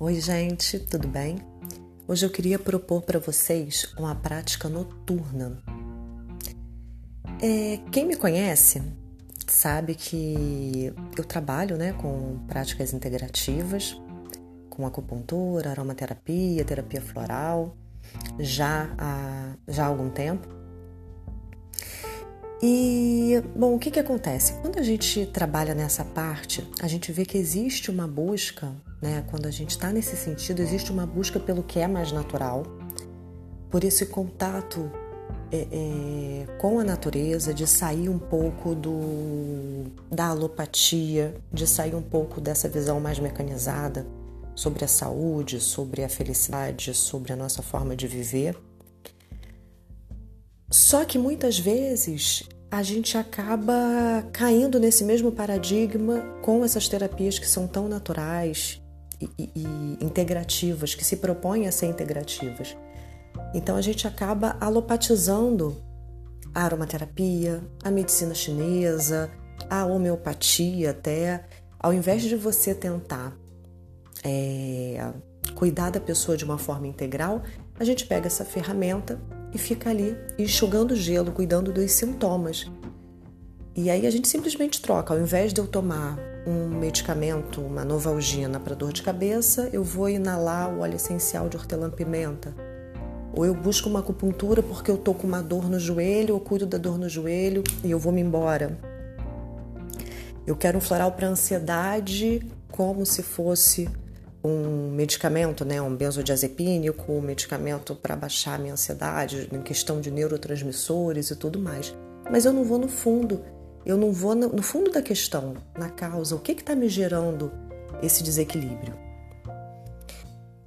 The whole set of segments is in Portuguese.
Oi, gente, tudo bem? Hoje eu queria propor para vocês uma prática noturna. É, quem me conhece sabe que eu trabalho né, com práticas integrativas, com acupuntura, aromaterapia, terapia floral, já há, já há algum tempo. E, bom, o que, que acontece? Quando a gente trabalha nessa parte, a gente vê que existe uma busca, né? Quando a gente está nesse sentido, existe uma busca pelo que é mais natural, por esse contato é, é, com a natureza, de sair um pouco do, da alopatia, de sair um pouco dessa visão mais mecanizada sobre a saúde, sobre a felicidade, sobre a nossa forma de viver só que muitas vezes a gente acaba caindo nesse mesmo paradigma com essas terapias que são tão naturais e, e, e integrativas, que se propõem a ser integrativas. Então a gente acaba alopatizando a aromaterapia, a medicina chinesa, a homeopatia até, ao invés de você tentar é, cuidar da pessoa de uma forma integral, a gente pega essa ferramenta e fica ali enxugando gelo, cuidando dos sintomas. E aí a gente simplesmente troca. Ao invés de eu tomar um medicamento, uma novalgina para dor de cabeça, eu vou inalar o óleo essencial de hortelã-pimenta. Ou eu busco uma acupuntura porque eu tô com uma dor no joelho, eu cuido da dor no joelho e eu vou me embora. Eu quero um floral para ansiedade, como se fosse um medicamento, né, um benzodiazepínico, um medicamento para baixar a minha ansiedade, em questão de neurotransmissores e tudo mais. Mas eu não vou no fundo, eu não vou no fundo da questão, na causa, o que está me gerando esse desequilíbrio.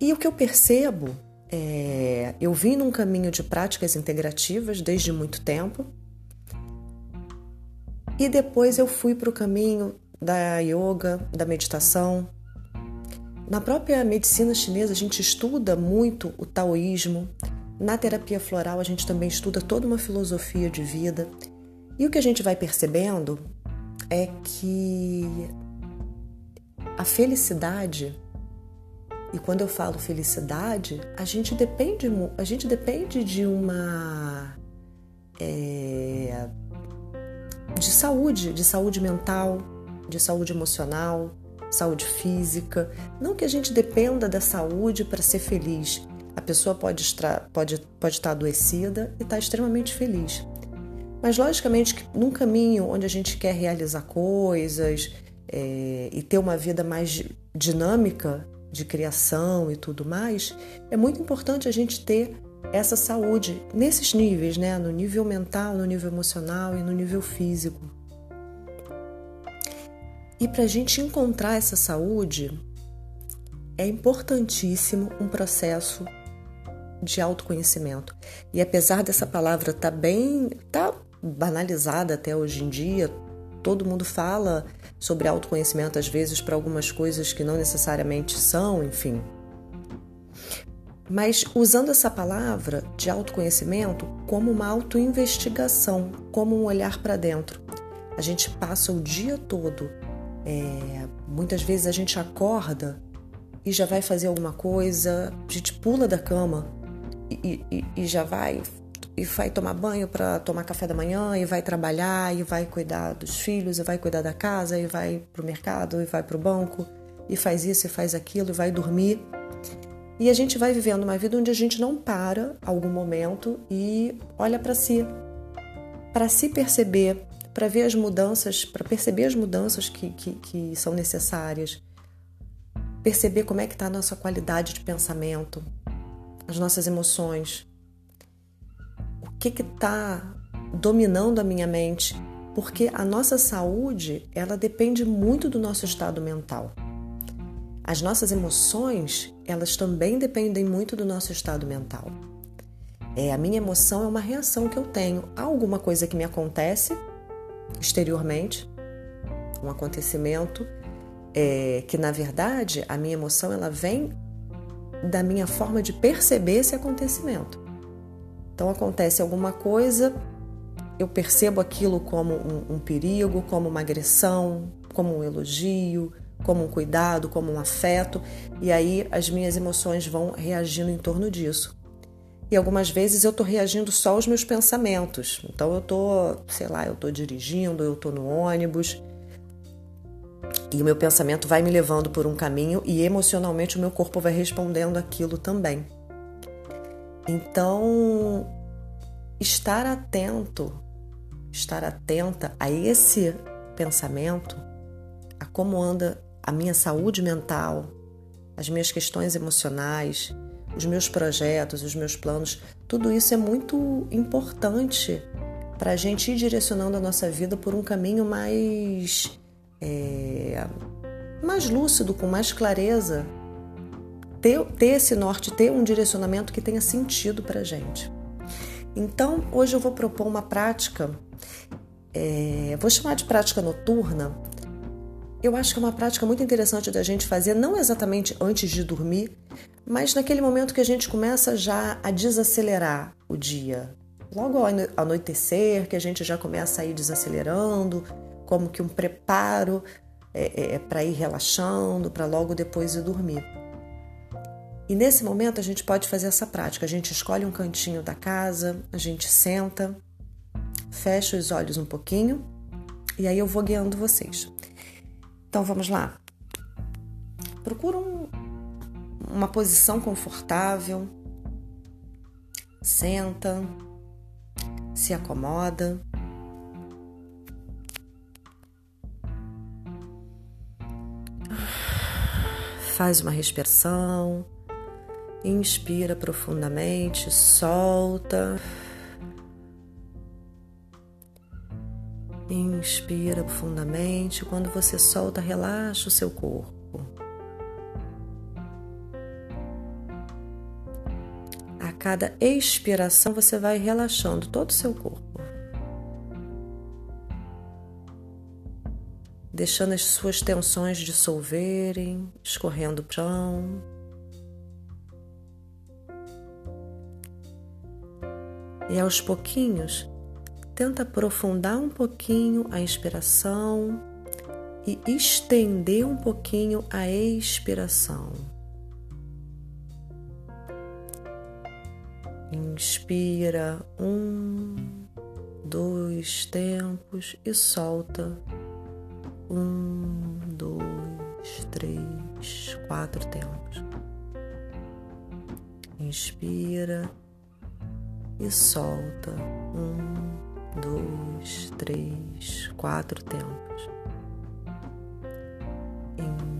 E o que eu percebo é, eu vim num caminho de práticas integrativas desde muito tempo, e depois eu fui para o caminho da yoga, da meditação, na própria medicina chinesa, a gente estuda muito o taoísmo. Na terapia floral, a gente também estuda toda uma filosofia de vida. E o que a gente vai percebendo é que a felicidade, e quando eu falo felicidade, a gente depende, a gente depende de uma. É, de saúde, de saúde mental, de saúde emocional, saúde física. Não que a gente dependa da saúde para ser feliz. A pessoa pode estar, pode, pode estar adoecida e estar extremamente feliz. Mas, logicamente, que num caminho onde a gente quer realizar coisas é, e ter uma vida mais dinâmica de criação e tudo mais, é muito importante a gente ter essa saúde nesses níveis, né? no nível mental, no nível emocional e no nível físico. E para a gente encontrar essa saúde, é importantíssimo um processo de autoconhecimento. E apesar dessa palavra estar tá bem, tá banalizada até hoje em dia, todo mundo fala sobre autoconhecimento às vezes para algumas coisas que não necessariamente são, enfim. Mas usando essa palavra de autoconhecimento como uma autoinvestigação, como um olhar para dentro. A gente passa o dia todo é, muitas vezes a gente acorda e já vai fazer alguma coisa, a gente pula da cama e, e, e já vai e vai tomar banho para tomar café da manhã e vai trabalhar e vai cuidar dos filhos e vai cuidar da casa e vai para o mercado e vai para o banco e faz isso e faz aquilo e vai dormir. E a gente vai vivendo uma vida onde a gente não para algum momento e olha para si. Para se perceber para ver as mudanças, para perceber as mudanças que, que, que são necessárias, perceber como é que está a nossa qualidade de pensamento, as nossas emoções, o que está dominando a minha mente, porque a nossa saúde ela depende muito do nosso estado mental. As nossas emoções elas também dependem muito do nosso estado mental. É, a minha emoção é uma reação que eu tenho a alguma coisa que me acontece exteriormente, um acontecimento é, que na verdade a minha emoção ela vem da minha forma de perceber esse acontecimento. Então acontece alguma coisa, eu percebo aquilo como um, um perigo, como uma agressão, como um elogio, como um cuidado, como um afeto, e aí as minhas emoções vão reagindo em torno disso. E algumas vezes eu tô reagindo só aos meus pensamentos. Então eu tô, sei lá, eu tô dirigindo, eu tô no ônibus, e o meu pensamento vai me levando por um caminho e emocionalmente o meu corpo vai respondendo aquilo também. Então, estar atento, estar atenta a esse pensamento, a como anda a minha saúde mental, as minhas questões emocionais, os meus projetos, os meus planos, tudo isso é muito importante para a gente ir direcionando a nossa vida por um caminho mais é, mais lúcido, com mais clareza, ter, ter esse norte, ter um direcionamento que tenha sentido para a gente. Então, hoje eu vou propor uma prática, é, vou chamar de prática noturna. Eu acho que é uma prática muito interessante da gente fazer, não exatamente antes de dormir, mas naquele momento que a gente começa já a desacelerar o dia. Logo ao anoitecer, que a gente já começa a ir desacelerando, como que um preparo é, é, é para ir relaxando, para logo depois ir dormir. E nesse momento a gente pode fazer essa prática. A gente escolhe um cantinho da casa, a gente senta, fecha os olhos um pouquinho e aí eu vou guiando vocês. Então vamos lá. Procura um, uma posição confortável, senta, se acomoda. Faz uma respiração, inspira profundamente, solta. Inspira profundamente. Quando você solta, relaxa o seu corpo. A cada expiração, você vai relaxando todo o seu corpo. deixando as suas tensões dissolverem, escorrendo o chão. E aos pouquinhos, tenta aprofundar um pouquinho a inspiração e estender um pouquinho a expiração. Inspira um, dois tempos e solta um, dois, três, quatro tempos. Inspira e solta. Um, dois, três, quatro tempos.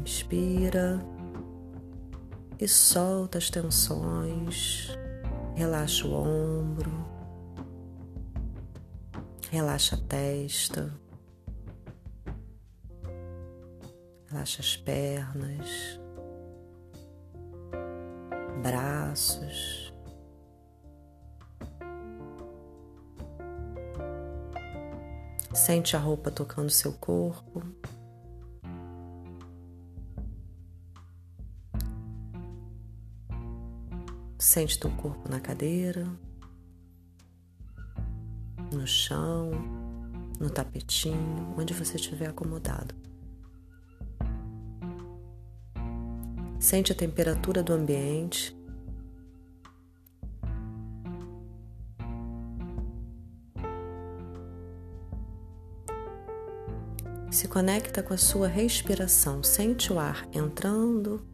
Inspira e solta as tensões. Relaxa o ombro. Relaxa a testa. Relaxa as pernas, braços. Sente a roupa tocando seu corpo. Sente teu corpo na cadeira, no chão, no tapetinho, onde você estiver acomodado. Sente a temperatura do ambiente. Se conecta com a sua respiração. Sente o ar entrando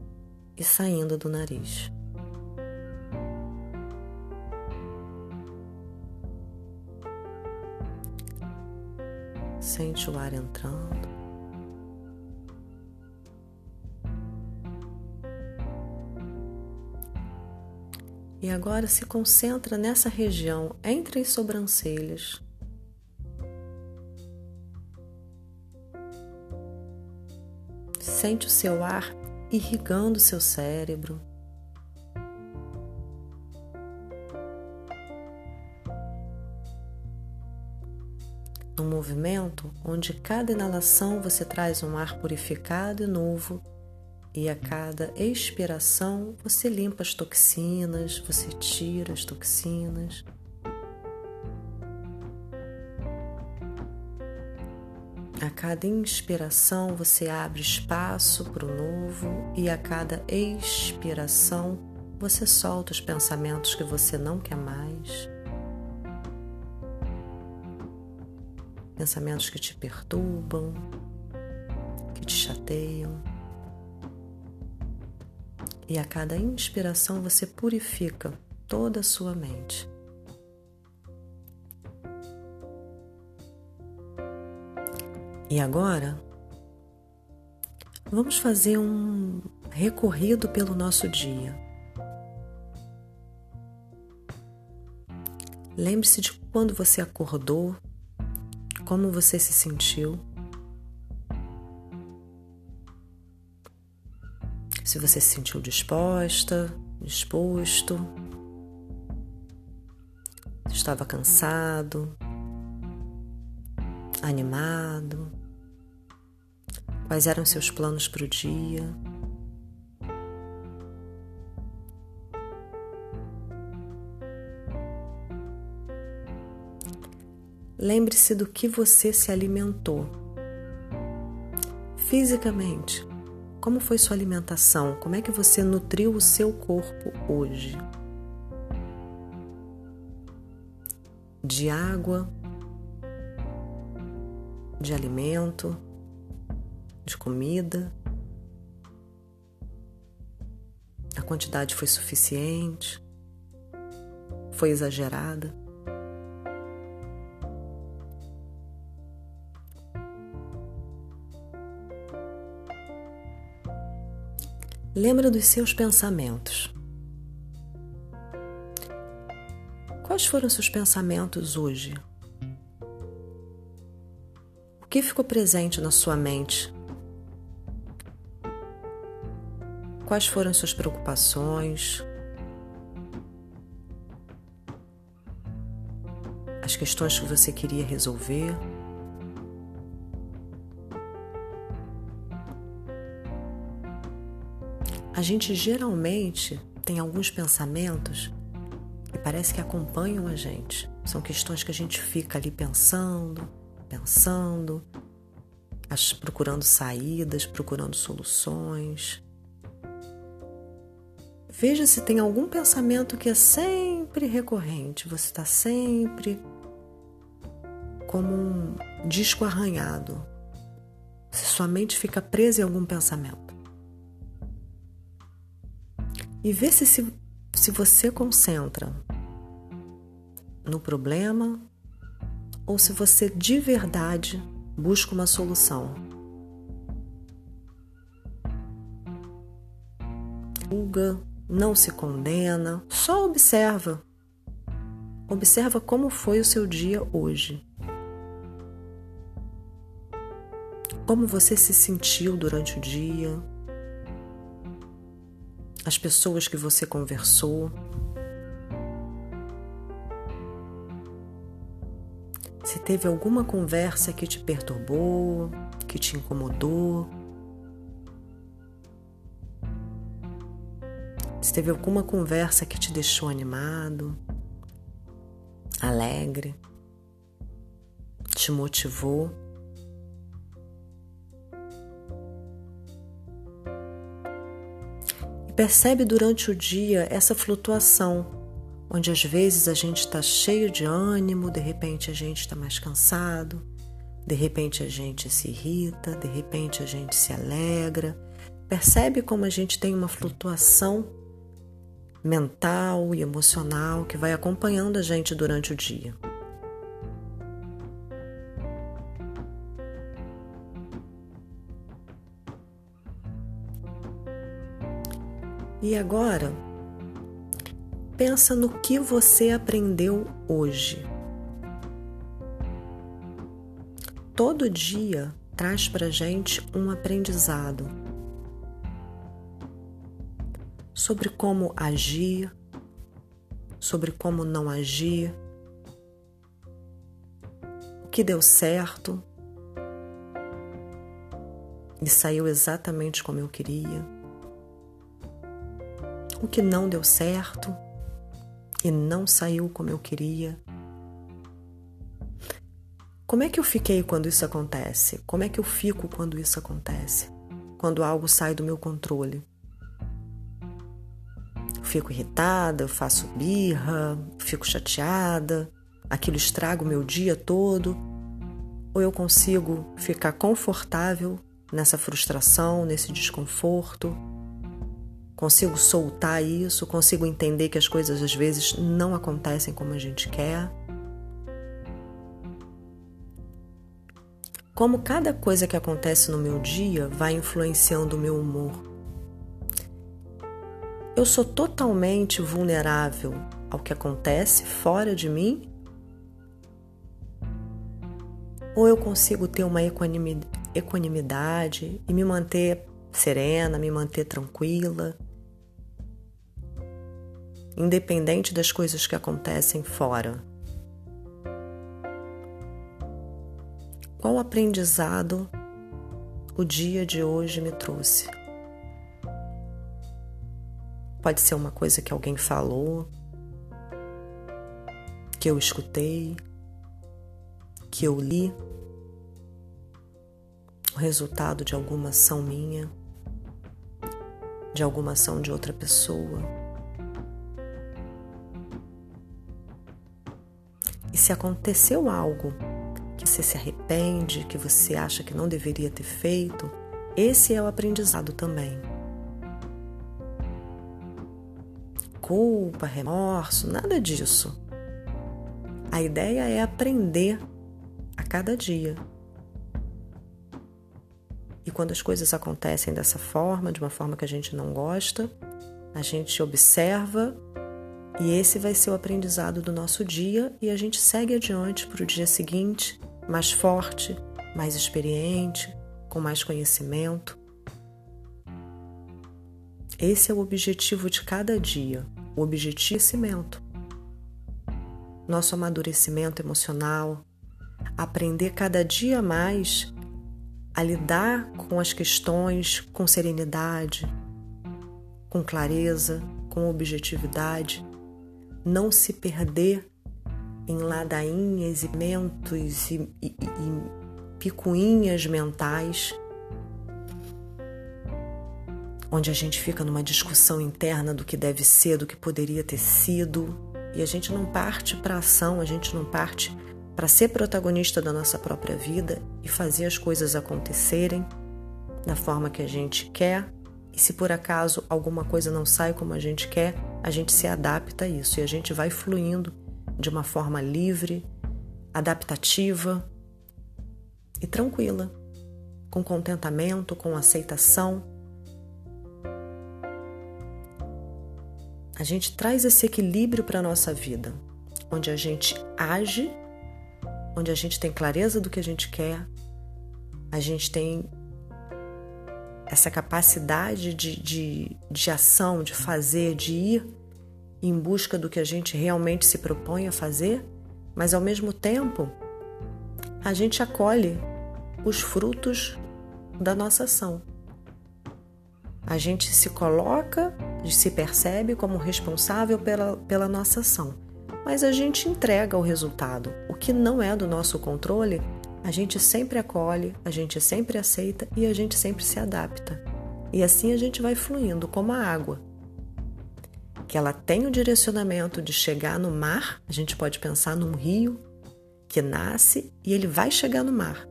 e saindo do nariz. Sente o ar entrando E agora se concentra nessa região entre as sobrancelhas. Sente o seu ar irrigando seu cérebro. Um movimento onde cada inalação você traz um ar purificado e novo e a cada expiração você limpa as toxinas, você tira as toxinas. Cada inspiração você abre espaço para o novo e a cada expiração você solta os pensamentos que você não quer mais. Pensamentos que te perturbam, que te chateiam. E a cada inspiração você purifica toda a sua mente. E agora, vamos fazer um recorrido pelo nosso dia. Lembre-se de quando você acordou, como você se sentiu. Se você se sentiu disposta, disposto, estava cansado, animado. Quais eram seus planos para o dia? Lembre-se do que você se alimentou. Fisicamente, como foi sua alimentação? Como é que você nutriu o seu corpo hoje? De água, de alimento, comida. A quantidade foi suficiente? Foi exagerada? Lembra dos seus pensamentos. Quais foram seus pensamentos hoje? O que ficou presente na sua mente Quais foram suas preocupações? As questões que você queria resolver? A gente geralmente tem alguns pensamentos que parece que acompanham a gente. São questões que a gente fica ali pensando, pensando, procurando saídas, procurando soluções. Veja se tem algum pensamento que é sempre recorrente, você está sempre como um disco arranhado. Se sua mente fica presa em algum pensamento. E vê se, se, se você concentra no problema ou se você de verdade busca uma solução. Julga, não se condena, só observa. Observa como foi o seu dia hoje. Como você se sentiu durante o dia? As pessoas que você conversou? Se teve alguma conversa que te perturbou, que te incomodou, Se teve alguma conversa que te deixou animado, alegre, te motivou. Percebe durante o dia essa flutuação, onde às vezes a gente está cheio de ânimo, de repente a gente está mais cansado, de repente a gente se irrita, de repente a gente se alegra. Percebe como a gente tem uma flutuação mental e emocional que vai acompanhando a gente durante o dia. E agora, pensa no que você aprendeu hoje. Todo dia traz para gente um aprendizado sobre como agir, sobre como não agir, o que deu certo e saiu exatamente como eu queria, o que não deu certo e não saiu como eu queria. Como é que eu fiquei quando isso acontece? Como é que eu fico quando isso acontece? Quando algo sai do meu controle? Fico irritada, eu faço birra, fico chateada, aquilo estraga o meu dia todo, ou eu consigo ficar confortável nessa frustração, nesse desconforto, consigo soltar isso, consigo entender que as coisas às vezes não acontecem como a gente quer. Como cada coisa que acontece no meu dia vai influenciando o meu humor. Eu sou totalmente vulnerável ao que acontece fora de mim? Ou eu consigo ter uma equanimidade e me manter serena, me manter tranquila, independente das coisas que acontecem fora? Qual aprendizado o dia de hoje me trouxe? Pode ser uma coisa que alguém falou, que eu escutei, que eu li, o resultado de alguma ação minha, de alguma ação de outra pessoa. E se aconteceu algo que você se arrepende, que você acha que não deveria ter feito, esse é o aprendizado também. Culpa, remorso, nada disso. A ideia é aprender a cada dia. E quando as coisas acontecem dessa forma, de uma forma que a gente não gosta, a gente observa e esse vai ser o aprendizado do nosso dia e a gente segue adiante para o dia seguinte, mais forte, mais experiente, com mais conhecimento. Esse é o objetivo de cada dia o objetivo. Nosso amadurecimento emocional, aprender cada dia mais a lidar com as questões com serenidade, com clareza, com objetividade, não se perder em ladainhas e mentos e, e, e picuinhas mentais onde a gente fica numa discussão interna do que deve ser, do que poderia ter sido, e a gente não parte para ação, a gente não parte para ser protagonista da nossa própria vida e fazer as coisas acontecerem da forma que a gente quer. E se por acaso alguma coisa não sai como a gente quer, a gente se adapta a isso. E a gente vai fluindo de uma forma livre, adaptativa e tranquila, com contentamento, com aceitação a gente traz esse equilíbrio para a nossa vida, onde a gente age, onde a gente tem clareza do que a gente quer, a gente tem essa capacidade de, de, de ação, de fazer, de ir em busca do que a gente realmente se propõe a fazer, mas ao mesmo tempo a gente acolhe os frutos da nossa ação. A gente se coloca se percebe como responsável pela, pela nossa ação, mas a gente entrega o resultado. O que não é do nosso controle, a gente sempre acolhe, a gente sempre aceita e a gente sempre se adapta. E assim a gente vai fluindo como a água. Que ela tem o direcionamento de chegar no mar, a gente pode pensar num rio que nasce e ele vai chegar no mar.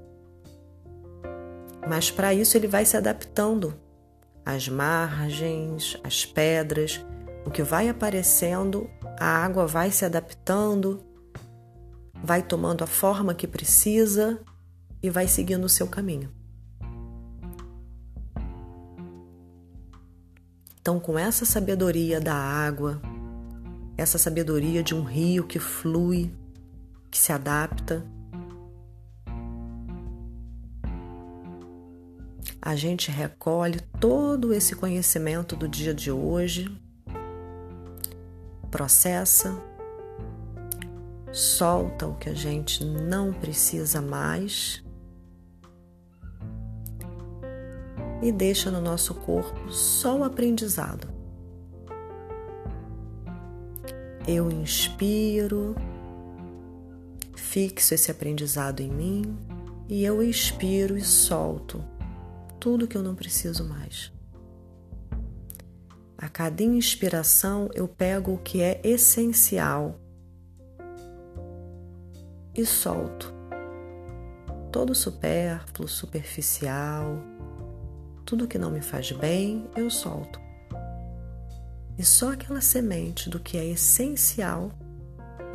Mas para isso ele vai se adaptando as margens, as pedras, o que vai aparecendo, a água vai se adaptando, vai tomando a forma que precisa e vai seguindo o seu caminho. Então, com essa sabedoria da água, essa sabedoria de um rio que flui, que se adapta, a gente recolhe todo esse conhecimento do dia de hoje, processa, solta o que a gente não precisa mais e deixa no nosso corpo só o aprendizado. Eu inspiro, fixo esse aprendizado em mim e eu expiro e solto tudo que eu não preciso mais. A cada inspiração eu pego o que é essencial e solto todo supérfluo, superficial, tudo que não me faz bem, eu solto. E só aquela semente do que é essencial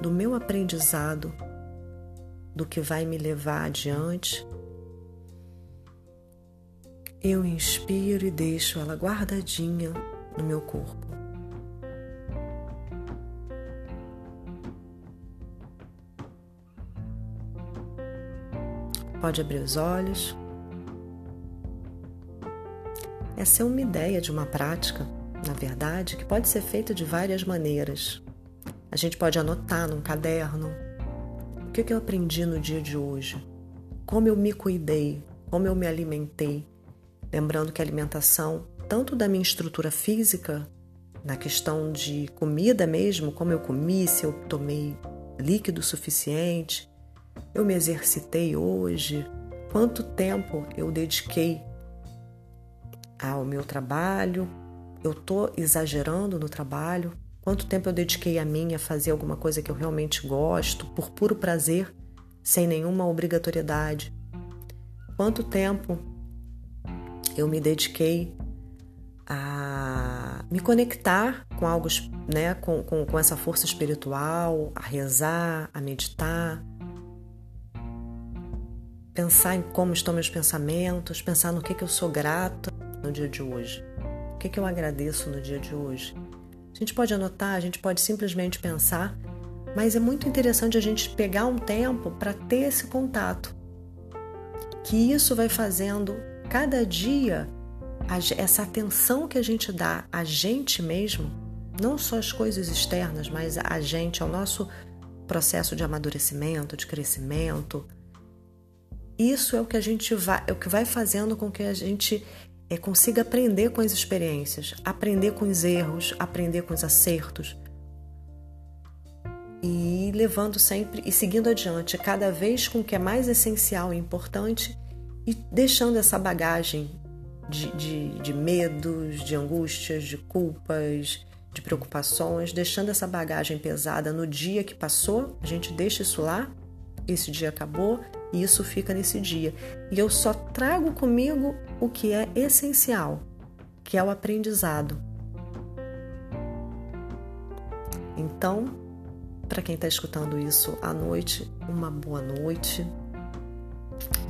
do meu aprendizado, do que vai me levar adiante, eu inspiro e deixo ela guardadinha no meu corpo. Pode abrir os olhos. Essa é uma ideia de uma prática, na verdade, que pode ser feita de várias maneiras. A gente pode anotar num caderno o que eu aprendi no dia de hoje, como eu me cuidei, como eu me alimentei. Lembrando que a alimentação, tanto da minha estrutura física, na questão de comida mesmo, como eu comi, se eu tomei líquido suficiente, eu me exercitei hoje? Quanto tempo eu dediquei ao meu trabalho? Eu estou exagerando no trabalho? Quanto tempo eu dediquei a mim a fazer alguma coisa que eu realmente gosto, por puro prazer, sem nenhuma obrigatoriedade? Quanto tempo eu me dediquei a me conectar com algo, né, com, com, com essa força espiritual, a rezar, a meditar, pensar em como estão meus pensamentos, pensar no que, que eu sou grata no dia de hoje, o que, que eu agradeço no dia de hoje. A gente pode anotar, a gente pode simplesmente pensar, mas é muito interessante a gente pegar um tempo para ter esse contato. Que isso vai fazendo cada dia essa atenção que a gente dá a gente mesmo, não só as coisas externas, mas a gente, ao nosso processo de amadurecimento, de crescimento, isso é o que a gente vai, é o que vai fazendo com que a gente é, consiga aprender com as experiências, aprender com os erros, aprender com os acertos. E levando sempre e seguindo adiante, cada vez com o que é mais essencial e importante e deixando essa bagagem de, de, de medos, de angústias, de culpas, de preocupações, deixando essa bagagem pesada no dia que passou, a gente deixa isso lá, esse dia acabou e isso fica nesse dia. E eu só trago comigo o que é essencial, que é o aprendizado. Então, para quem está escutando isso à noite, uma boa noite,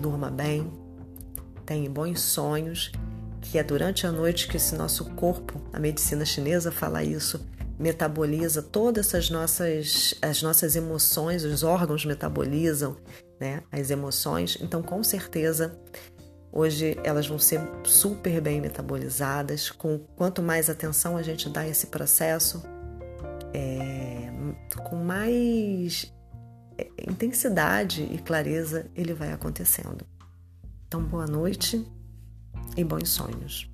durma bem, tenha bons sonhos, que é durante a noite que esse nosso corpo, a medicina chinesa fala isso, metaboliza todas essas nossas as nossas emoções, os órgãos metabolizam né, as emoções. Então, com certeza, hoje elas vão ser super bem metabolizadas. Com quanto mais atenção a gente dá a esse processo, é, com mais é, intensidade e clareza ele vai acontecendo. Então, boa noite e bons sonhos.